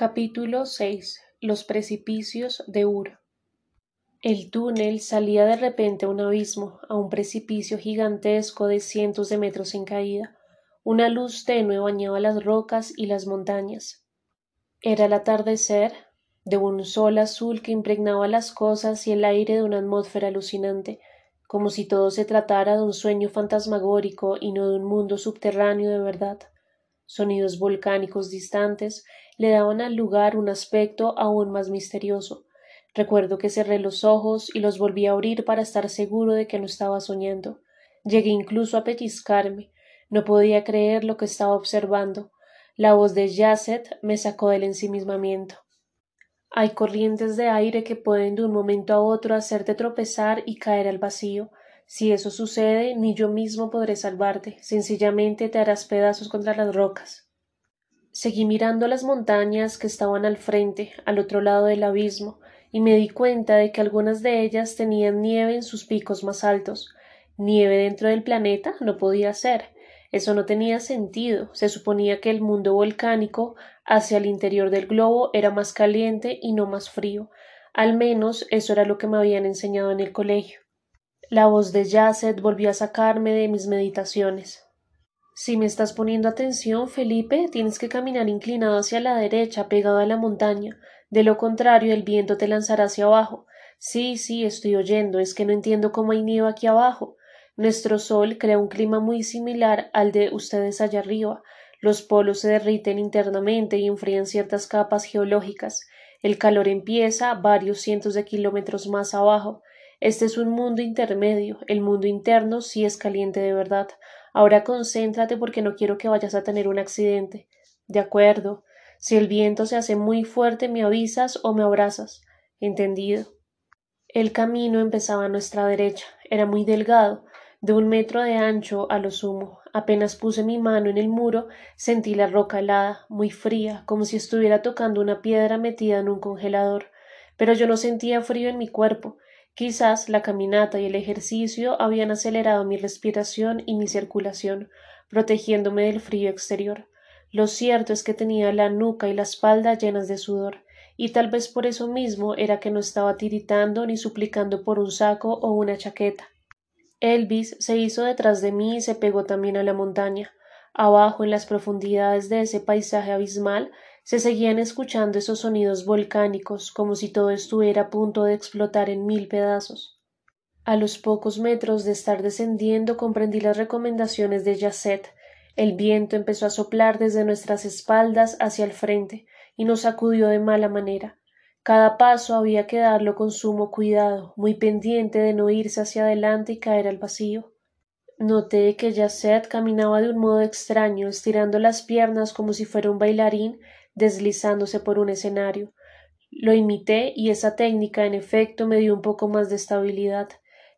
Capítulo 6 Los precipicios de Ur El túnel salía de repente a un abismo, a un precipicio gigantesco de cientos de metros en caída. Una luz tenue bañaba las rocas y las montañas. Era el atardecer, de un sol azul que impregnaba las cosas y el aire de una atmósfera alucinante, como si todo se tratara de un sueño fantasmagórico y no de un mundo subterráneo de verdad. Sonidos volcánicos distantes le daban al lugar un aspecto aún más misterioso. Recuerdo que cerré los ojos y los volví a abrir para estar seguro de que no estaba soñando. Llegué incluso a pellizcarme. No podía creer lo que estaba observando. La voz de Yasset me sacó del ensimismamiento. Hay corrientes de aire que pueden de un momento a otro hacerte tropezar y caer al vacío. Si eso sucede, ni yo mismo podré salvarte, sencillamente te harás pedazos contra las rocas. Seguí mirando las montañas que estaban al frente, al otro lado del abismo, y me di cuenta de que algunas de ellas tenían nieve en sus picos más altos. Nieve dentro del planeta no podía ser. Eso no tenía sentido. Se suponía que el mundo volcánico hacia el interior del globo era más caliente y no más frío. Al menos eso era lo que me habían enseñado en el colegio. La voz de Yasset volvió a sacarme de mis meditaciones. Si me estás poniendo atención, Felipe, tienes que caminar inclinado hacia la derecha, pegado a la montaña. De lo contrario, el viento te lanzará hacia abajo. Sí, sí, estoy oyendo. Es que no entiendo cómo hay nieve aquí abajo. Nuestro Sol crea un clima muy similar al de ustedes allá arriba. Los polos se derriten internamente y enfrían ciertas capas geológicas. El calor empieza varios cientos de kilómetros más abajo. Este es un mundo intermedio. El mundo interno sí es caliente de verdad. Ahora concéntrate porque no quiero que vayas a tener un accidente. De acuerdo. Si el viento se hace muy fuerte, me avisas o me abrazas. Entendido. El camino empezaba a nuestra derecha. Era muy delgado de un metro de ancho a lo sumo. Apenas puse mi mano en el muro, sentí la roca helada, muy fría, como si estuviera tocando una piedra metida en un congelador. Pero yo no sentía frío en mi cuerpo. Quizás la caminata y el ejercicio habían acelerado mi respiración y mi circulación, protegiéndome del frío exterior. Lo cierto es que tenía la nuca y la espalda llenas de sudor, y tal vez por eso mismo era que no estaba tiritando ni suplicando por un saco o una chaqueta. Elvis se hizo detrás de mí y se pegó también a la montaña. Abajo, en las profundidades de ese paisaje abismal, se seguían escuchando esos sonidos volcánicos, como si todo estuviera a punto de explotar en mil pedazos. A los pocos metros de estar descendiendo comprendí las recomendaciones de Yasset. El viento empezó a soplar desde nuestras espaldas hacia el frente y nos sacudió de mala manera. Cada paso había que darlo con sumo cuidado, muy pendiente de no irse hacia adelante y caer al vacío. Noté que Yasset caminaba de un modo extraño, estirando las piernas como si fuera un bailarín deslizándose por un escenario. Lo imité y esa técnica en efecto me dio un poco más de estabilidad.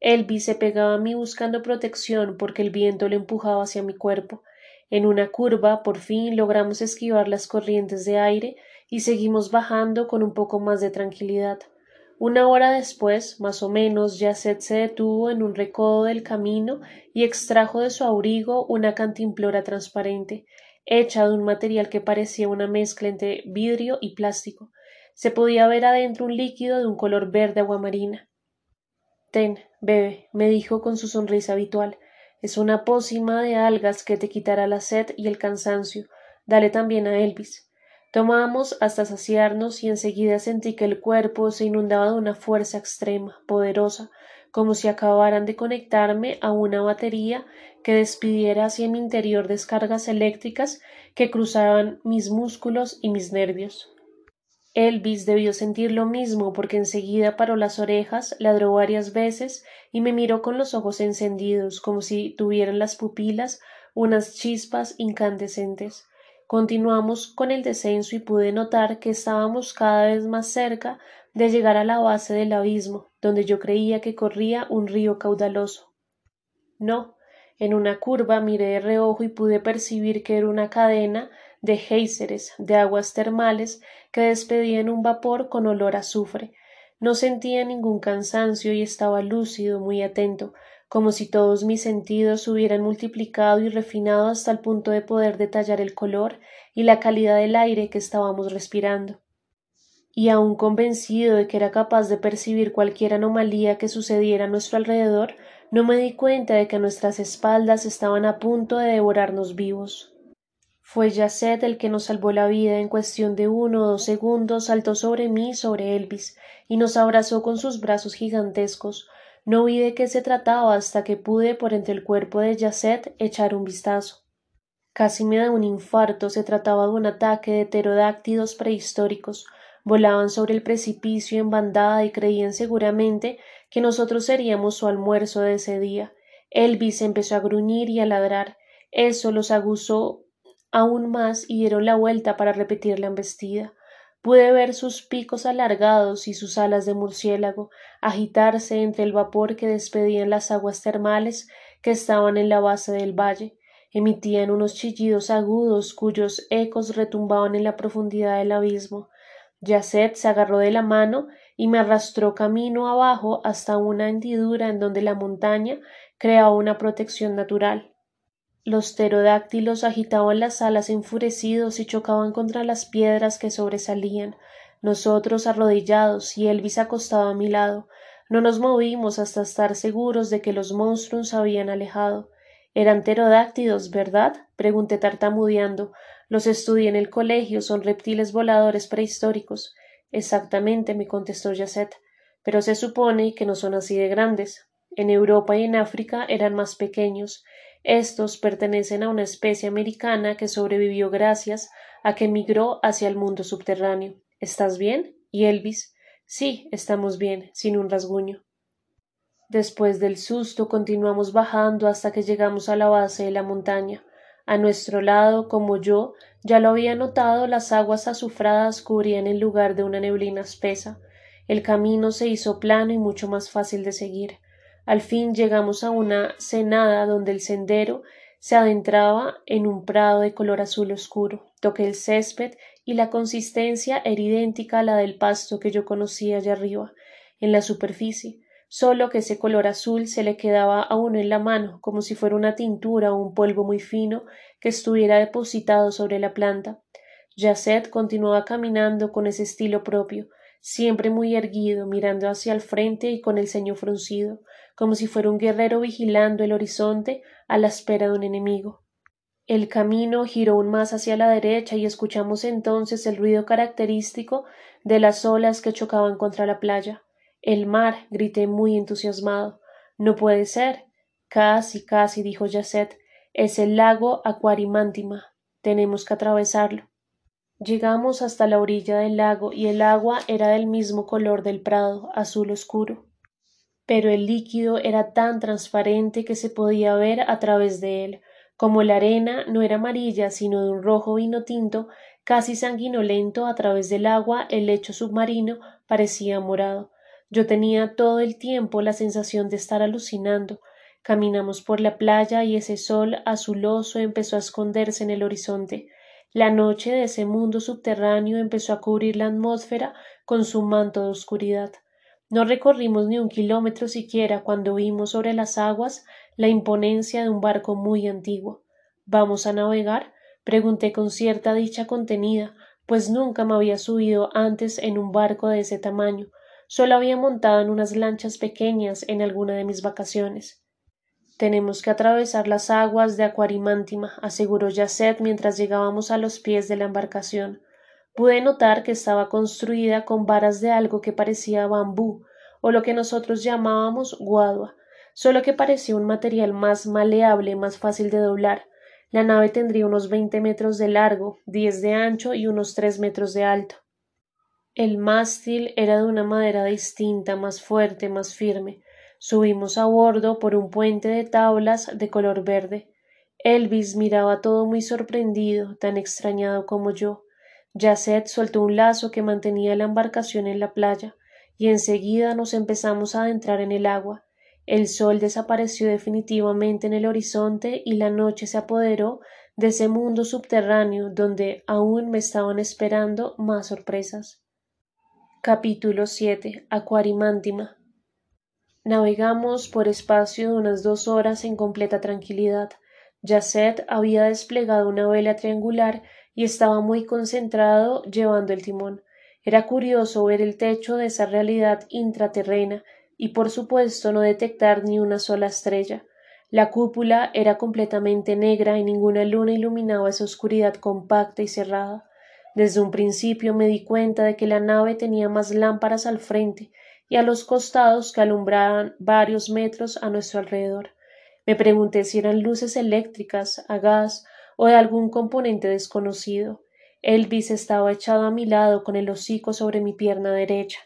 Elvis se pegaba a mí buscando protección porque el viento le empujaba hacia mi cuerpo. En una curva por fin logramos esquivar las corrientes de aire y seguimos bajando con un poco más de tranquilidad. Una hora después, más o menos, Yasset se detuvo en un recodo del camino y extrajo de su abrigo una cantimplora transparente, hecha de un material que parecía una mezcla entre vidrio y plástico. Se podía ver adentro un líquido de un color verde aguamarina. Ten, bebe, me dijo con su sonrisa habitual. Es una pócima de algas que te quitará la sed y el cansancio. Dale también a Elvis. Tomamos hasta saciarnos y enseguida sentí que el cuerpo se inundaba de una fuerza extrema, poderosa, como si acabaran de conectarme a una batería que despidiera hacia mi interior descargas eléctricas que cruzaban mis músculos y mis nervios. Elvis debió sentir lo mismo porque enseguida paró las orejas, ladró varias veces y me miró con los ojos encendidos como si tuvieran las pupilas unas chispas incandescentes. Continuamos con el descenso y pude notar que estábamos cada vez más cerca de llegar a la base del abismo, donde yo creía que corría un río caudaloso. No, en una curva miré de reojo y pude percibir que era una cadena de géiseres, de aguas termales, que despedían un vapor con olor a azufre. No sentía ningún cansancio y estaba lúcido, muy atento, como si todos mis sentidos hubieran multiplicado y refinado hasta el punto de poder detallar el color y la calidad del aire que estábamos respirando. Y aun convencido de que era capaz de percibir cualquier anomalía que sucediera a nuestro alrededor, no me di cuenta de que nuestras espaldas estaban a punto de devorarnos vivos. Fue Yacet el que nos salvó la vida en cuestión de uno o dos segundos saltó sobre mí sobre Elvis y nos abrazó con sus brazos gigantescos, no vi de qué se trataba hasta que pude por entre el cuerpo de Yacet echar un vistazo. Casi me da un infarto, se trataba de un ataque de pterodáctidos prehistóricos, volaban sobre el precipicio en bandada y creían seguramente que nosotros seríamos su almuerzo de ese día. Elvis empezó a gruñir y a ladrar. Eso los aguzó aún más y dieron la vuelta para repetir la embestida. Pude ver sus picos alargados y sus alas de murciélago agitarse entre el vapor que despedían las aguas termales que estaban en la base del valle. Emitían unos chillidos agudos cuyos ecos retumbaban en la profundidad del abismo. Yacet se agarró de la mano y me arrastró camino abajo hasta una hendidura en donde la montaña creaba una protección natural. Los pterodáctilos agitaban las alas enfurecidos y chocaban contra las piedras que sobresalían. Nosotros arrodillados y Elvis acostado a mi lado, no nos movimos hasta estar seguros de que los monstruos habían alejado. Eran pterodáctilos, ¿verdad? pregunté tartamudeando. Los estudié en el colegio, son reptiles voladores prehistóricos. Exactamente, me contestó Yacet. Pero se supone que no son así de grandes. En Europa y en África eran más pequeños. Estos pertenecen a una especie americana que sobrevivió gracias a que migró hacia el mundo subterráneo. ¿Estás bien? ¿Y Elvis? Sí, estamos bien, sin un rasguño. Después del susto continuamos bajando hasta que llegamos a la base de la montaña. A nuestro lado, como yo, ya lo había notado, las aguas azufradas cubrían el lugar de una neblina espesa. El camino se hizo plano y mucho más fácil de seguir. Al fin llegamos a una cenada donde el sendero se adentraba en un prado de color azul oscuro. Toqué el césped y la consistencia era idéntica a la del pasto que yo conocía allá arriba, en la superficie, solo que ese color azul se le quedaba a uno en la mano, como si fuera una tintura o un polvo muy fino que estuviera depositado sobre la planta. Yacet continuaba caminando con ese estilo propio, siempre muy erguido, mirando hacia el frente y con el ceño fruncido, como si fuera un guerrero vigilando el horizonte a la espera de un enemigo. El camino giró aún más hacia la derecha y escuchamos entonces el ruido característico de las olas que chocaban contra la playa. El mar, grité muy entusiasmado. No puede ser. Casi, casi, dijo Yacet. Es el lago Aquarimántima. Tenemos que atravesarlo. Llegamos hasta la orilla del lago y el agua era del mismo color del prado, azul oscuro pero el líquido era tan transparente que se podía ver a través de él. Como la arena no era amarilla sino de un rojo vino tinto, casi sanguinolento a través del agua, el lecho submarino parecía morado. Yo tenía todo el tiempo la sensación de estar alucinando. Caminamos por la playa y ese sol azuloso empezó a esconderse en el horizonte. La noche de ese mundo subterráneo empezó a cubrir la atmósfera con su manto de oscuridad. No recorrimos ni un kilómetro siquiera cuando vimos sobre las aguas la imponencia de un barco muy antiguo. ¿Vamos a navegar? pregunté con cierta dicha contenida, pues nunca me había subido antes en un barco de ese tamaño, solo había montado en unas lanchas pequeñas en alguna de mis vacaciones. Tenemos que atravesar las aguas de Aquarimántima, aseguró Yacet mientras llegábamos a los pies de la embarcación. Pude notar que estaba construida con varas de algo que parecía bambú, o lo que nosotros llamábamos guadua, solo que parecía un material más maleable, más fácil de doblar. La nave tendría unos veinte metros de largo, diez de ancho y unos tres metros de alto. El mástil era de una madera distinta, más fuerte, más firme. Subimos a bordo por un puente de tablas de color verde. Elvis miraba todo muy sorprendido, tan extrañado como yo. Yacet soltó un lazo que mantenía la embarcación en la playa, y enseguida nos empezamos a adentrar en el agua. El sol desapareció definitivamente en el horizonte y la noche se apoderó de ese mundo subterráneo donde aún me estaban esperando más sorpresas. Capítulo 7. Acuarimántima. Navegamos por espacio de unas dos horas en completa tranquilidad. Yacet había desplegado una vela triangular y estaba muy concentrado llevando el timón. Era curioso ver el techo de esa realidad intraterrena y por supuesto no detectar ni una sola estrella. La cúpula era completamente negra y ninguna luna iluminaba esa oscuridad compacta y cerrada. Desde un principio me di cuenta de que la nave tenía más lámparas al frente y a los costados que alumbraban varios metros a nuestro alrededor. Me pregunté si eran luces eléctricas, a gas o de algún componente desconocido. Elvis estaba echado a mi lado con el hocico sobre mi pierna derecha.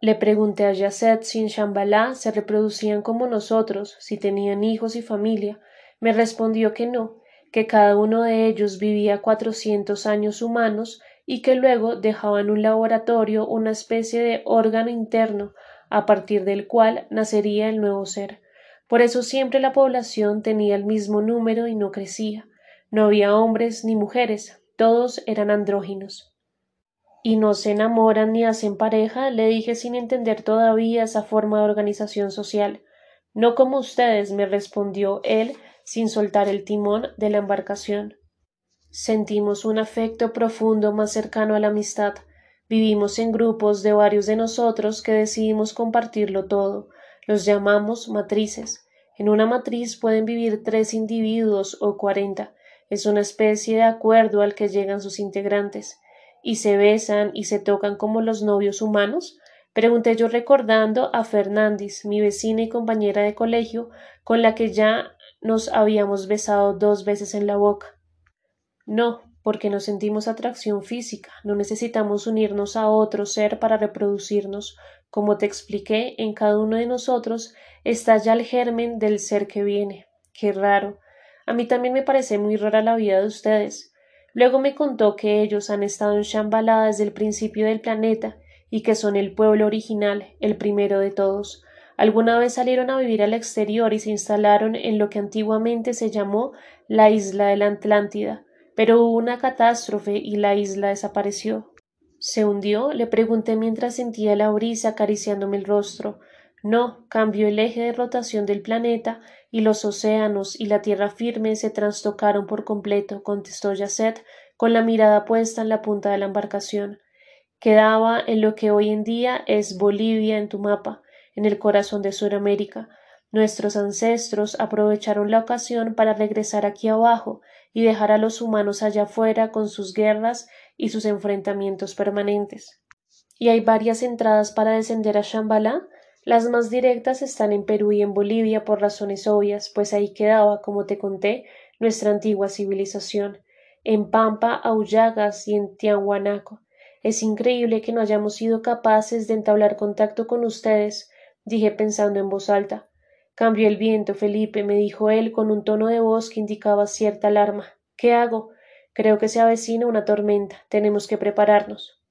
Le pregunté a Yasset si en Shambhala se reproducían como nosotros, si tenían hijos y familia. Me respondió que no, que cada uno de ellos vivía cuatrocientos años humanos y que luego dejaba en un laboratorio una especie de órgano interno a partir del cual nacería el nuevo ser. Por eso siempre la población tenía el mismo número y no crecía. No había hombres ni mujeres, todos eran andróginos y no se enamoran ni hacen pareja, le dije sin entender todavía esa forma de organización social. No como ustedes, me respondió él sin soltar el timón de la embarcación. Sentimos un afecto profundo más cercano a la amistad. Vivimos en grupos de varios de nosotros que decidimos compartirlo todo. Los llamamos matrices. En una matriz pueden vivir tres individuos o cuarenta. Es una especie de acuerdo al que llegan sus integrantes y se besan y se tocan como los novios humanos? pregunté yo recordando a Fernández, mi vecina y compañera de colegio, con la que ya nos habíamos besado dos veces en la boca. No, porque no sentimos atracción física, no necesitamos unirnos a otro ser para reproducirnos. Como te expliqué, en cada uno de nosotros está ya el germen del ser que viene. Qué raro. A mí también me parece muy rara la vida de ustedes. Luego me contó que ellos han estado en Shambhala desde el principio del planeta y que son el pueblo original, el primero de todos. Alguna vez salieron a vivir al exterior y se instalaron en lo que antiguamente se llamó la isla de la Atlántida, pero hubo una catástrofe y la isla desapareció. ¿Se hundió? le pregunté mientras sentía la brisa acariciándome el rostro. No, cambió el eje de rotación del planeta y los océanos y la tierra firme se trastocaron por completo, contestó Yasset, con la mirada puesta en la punta de la embarcación. Quedaba en lo que hoy en día es Bolivia en tu mapa, en el corazón de Sudamérica. Nuestros ancestros aprovecharon la ocasión para regresar aquí abajo y dejar a los humanos allá afuera con sus guerras y sus enfrentamientos permanentes. ¿Y hay varias entradas para descender a Shambhala? Las más directas están en Perú y en Bolivia por razones obvias, pues ahí quedaba, como te conté, nuestra antigua civilización, en Pampa, Aullagas y en Tiahuanaco. Es increíble que no hayamos sido capaces de entablar contacto con ustedes, dije pensando en voz alta. Cambió el viento, Felipe, me dijo él con un tono de voz que indicaba cierta alarma. ¿Qué hago? Creo que se avecina una tormenta. Tenemos que prepararnos.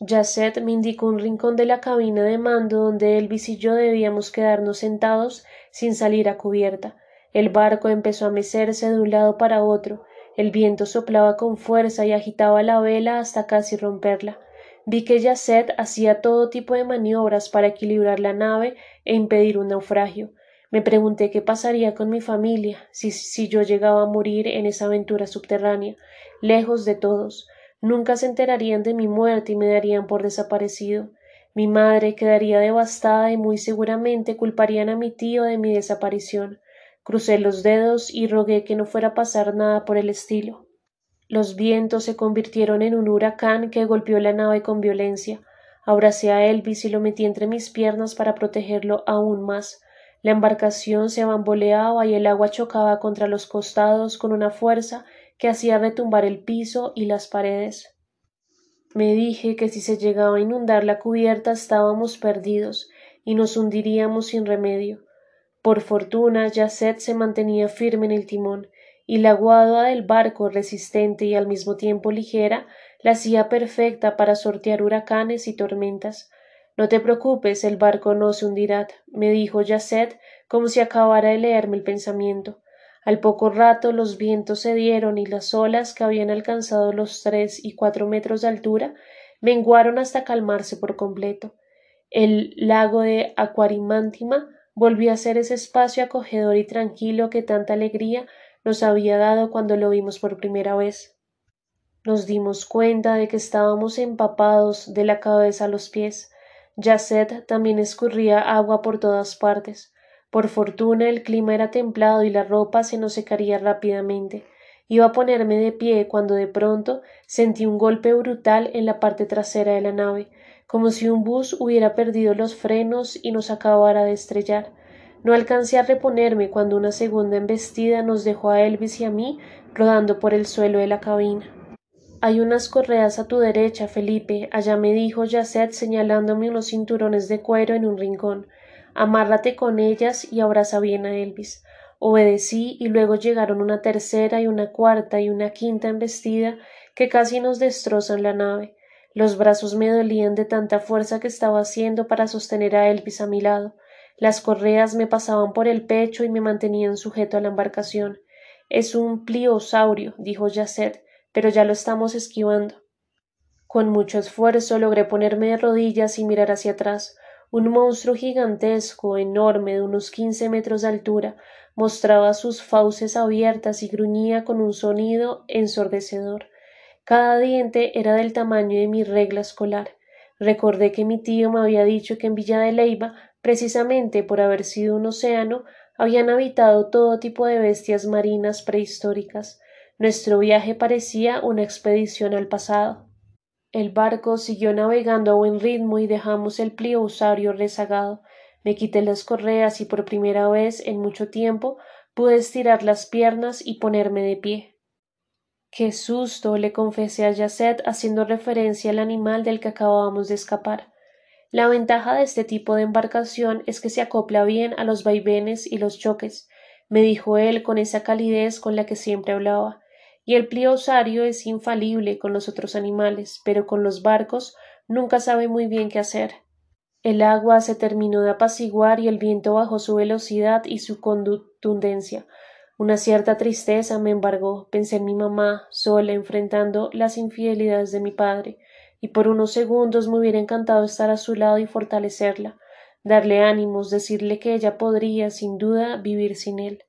Yasset me indicó un rincón de la cabina de mando donde Elvis y yo debíamos quedarnos sentados sin salir a cubierta. El barco empezó a mecerse de un lado para otro. El viento soplaba con fuerza y agitaba la vela hasta casi romperla. Vi que Yasset hacía todo tipo de maniobras para equilibrar la nave e impedir un naufragio. Me pregunté qué pasaría con mi familia si, si yo llegaba a morir en esa aventura subterránea, lejos de todos. Nunca se enterarían de mi muerte y me darían por desaparecido. Mi madre quedaría devastada y muy seguramente culparían a mi tío de mi desaparición. Crucé los dedos y rogué que no fuera a pasar nada por el estilo. Los vientos se convirtieron en un huracán que golpeó la nave con violencia. Abracé a Elvis y lo metí entre mis piernas para protegerlo aún más. La embarcación se bamboleaba y el agua chocaba contra los costados con una fuerza que hacía retumbar el piso y las paredes. Me dije que si se llegaba a inundar la cubierta estábamos perdidos y nos hundiríamos sin remedio. Por fortuna, Yasset se mantenía firme en el timón, y la guadua del barco, resistente y al mismo tiempo ligera, la hacía perfecta para sortear huracanes y tormentas. No te preocupes, el barco no se hundirá, me dijo Yasset, como si acabara de leerme el pensamiento. Al poco rato los vientos cedieron y las olas, que habían alcanzado los tres y cuatro metros de altura, menguaron hasta calmarse por completo. El lago de Aquarimántima volvió a ser ese espacio acogedor y tranquilo que tanta alegría nos había dado cuando lo vimos por primera vez. Nos dimos cuenta de que estábamos empapados de la cabeza a los pies. Yacet también escurría agua por todas partes. Por fortuna el clima era templado y la ropa se nos secaría rápidamente. Iba a ponerme de pie cuando de pronto sentí un golpe brutal en la parte trasera de la nave, como si un bus hubiera perdido los frenos y nos acabara de estrellar. No alcancé a reponerme cuando una segunda embestida nos dejó a Elvis y a mí rodando por el suelo de la cabina. Hay unas correas a tu derecha, Felipe, allá me dijo Yacet señalándome unos cinturones de cuero en un rincón. Amárrate con ellas y abraza bien a Elvis. Obedecí y luego llegaron una tercera y una cuarta y una quinta embestida que casi nos destrozan la nave. Los brazos me dolían de tanta fuerza que estaba haciendo para sostener a Elvis a mi lado. Las correas me pasaban por el pecho y me mantenían sujeto a la embarcación. Es un pliosaurio, dijo Yacet, pero ya lo estamos esquivando. Con mucho esfuerzo logré ponerme de rodillas y mirar hacia atrás. Un monstruo gigantesco, enorme, de unos quince metros de altura, mostraba sus fauces abiertas y gruñía con un sonido ensordecedor. Cada diente era del tamaño de mi regla escolar. Recordé que mi tío me había dicho que en Villa de Leiva, precisamente por haber sido un océano, habían habitado todo tipo de bestias marinas prehistóricas. Nuestro viaje parecía una expedición al pasado. El barco siguió navegando a buen ritmo y dejamos el pliousario rezagado. Me quité las correas y por primera vez en mucho tiempo pude estirar las piernas y ponerme de pie. Qué susto, le confesé a Yacet haciendo referencia al animal del que acabábamos de escapar. La ventaja de este tipo de embarcación es que se acopla bien a los vaivenes y los choques, me dijo él con esa calidez con la que siempre hablaba y el pliosario es infalible con los otros animales, pero con los barcos nunca sabe muy bien qué hacer. El agua se terminó de apaciguar y el viento bajó su velocidad y su contundencia. Una cierta tristeza me embargó. Pensé en mi mamá, sola, enfrentando las infidelidades de mi padre, y por unos segundos me hubiera encantado estar a su lado y fortalecerla, darle ánimos, decirle que ella podría, sin duda, vivir sin él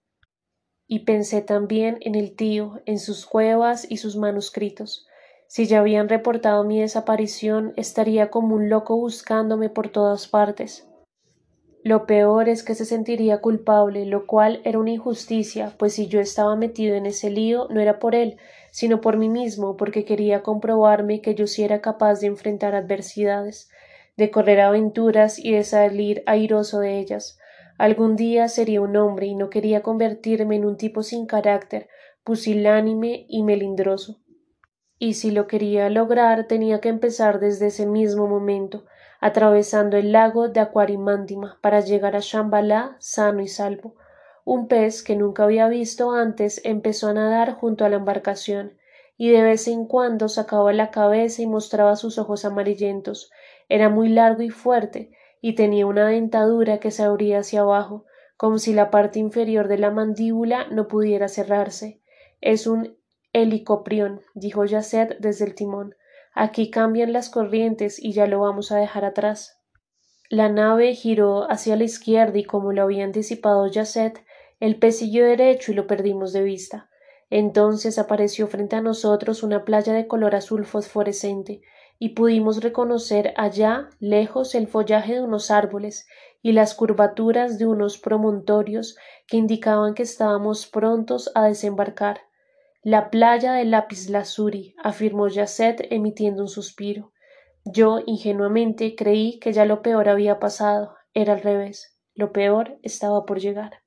y pensé también en el tío, en sus cuevas y sus manuscritos. Si ya habían reportado mi desaparición, estaría como un loco buscándome por todas partes. Lo peor es que se sentiría culpable, lo cual era una injusticia, pues si yo estaba metido en ese lío no era por él, sino por mí mismo, porque quería comprobarme que yo sí era capaz de enfrentar adversidades, de correr aventuras y de salir airoso de ellas. Algún día sería un hombre y no quería convertirme en un tipo sin carácter, pusilánime y melindroso. Y si lo quería lograr tenía que empezar desde ese mismo momento, atravesando el lago de Aquarimántima para llegar a Shambhala sano y salvo. Un pez que nunca había visto antes empezó a nadar junto a la embarcación, y de vez en cuando sacaba la cabeza y mostraba sus ojos amarillentos. Era muy largo y fuerte, y tenía una dentadura que se abría hacia abajo, como si la parte inferior de la mandíbula no pudiera cerrarse. Es un helicoprión, dijo Yacet desde el timón. Aquí cambian las corrientes y ya lo vamos a dejar atrás. La nave giró hacia la izquierda y como lo había anticipado Yacet, el pez siguió derecho y lo perdimos de vista. Entonces apareció frente a nosotros una playa de color azul fosforescente, y pudimos reconocer allá lejos el follaje de unos árboles y las curvaturas de unos promontorios que indicaban que estábamos prontos a desembarcar. La playa de Lapis Lazuri, afirmó Yacet emitiendo un suspiro. Yo ingenuamente creí que ya lo peor había pasado. Era al revés. Lo peor estaba por llegar.